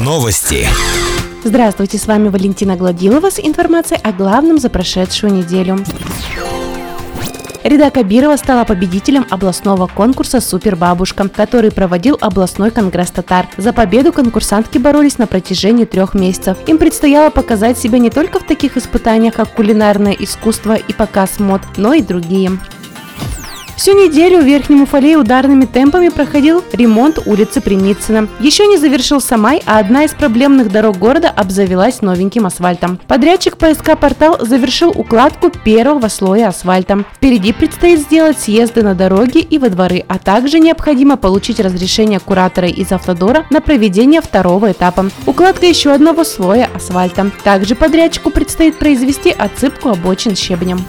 Новости. Здравствуйте, с вами Валентина Гладилова с информацией о главном за прошедшую неделю. Рида Кабирова стала победителем областного конкурса «Супербабушка», который проводил областной конгресс татар. За победу конкурсантки боролись на протяжении трех месяцев. Им предстояло показать себя не только в таких испытаниях, как кулинарное искусство и показ мод, но и другие. Всю неделю в Верхнем Уфале ударными темпами проходил ремонт улицы Примицына. Еще не завершился май, а одна из проблемных дорог города обзавелась новеньким асфальтом. Подрядчик ПСК «Портал» завершил укладку первого слоя асфальта. Впереди предстоит сделать съезды на дороги и во дворы, а также необходимо получить разрешение куратора из автодора на проведение второго этапа. Укладка еще одного слоя асфальта. Также подрядчику предстоит произвести отсыпку обочин щебнем.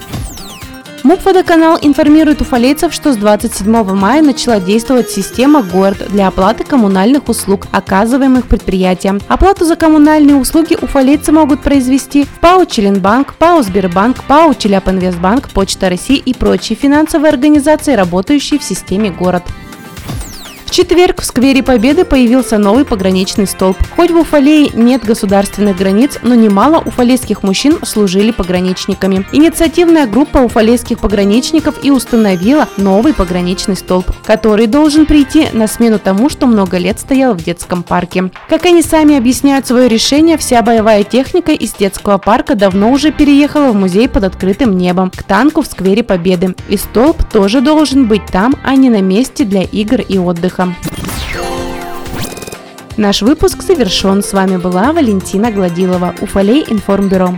МУП «Водоканал» информирует уфалейцев, что с 27 мая начала действовать система «Город» для оплаты коммунальных услуг, оказываемых предприятиям. Оплату за коммунальные услуги уфалейцы могут произвести в ПАО «Челенбанк», ПАО «Сбербанк», ПАО «Челябинвестбанк», Почта России и прочие финансовые организации, работающие в системе «Город». В четверг в сквере Победы появился новый пограничный столб. Хоть в Уфалее нет государственных границ, но немало уфалейских мужчин служили пограничниками. Инициативная группа уфалейских пограничников и установила новый пограничный столб, который должен прийти на смену тому, что много лет стоял в детском парке. Как они сами объясняют свое решение, вся боевая техника из детского парка давно уже переехала в музей под открытым небом, к танку в сквере Победы. И столб тоже должен быть там, а не на месте для игр и отдыха успехом! Наш выпуск завершен. С вами была Валентина Гладилова, Уфалей информбюро.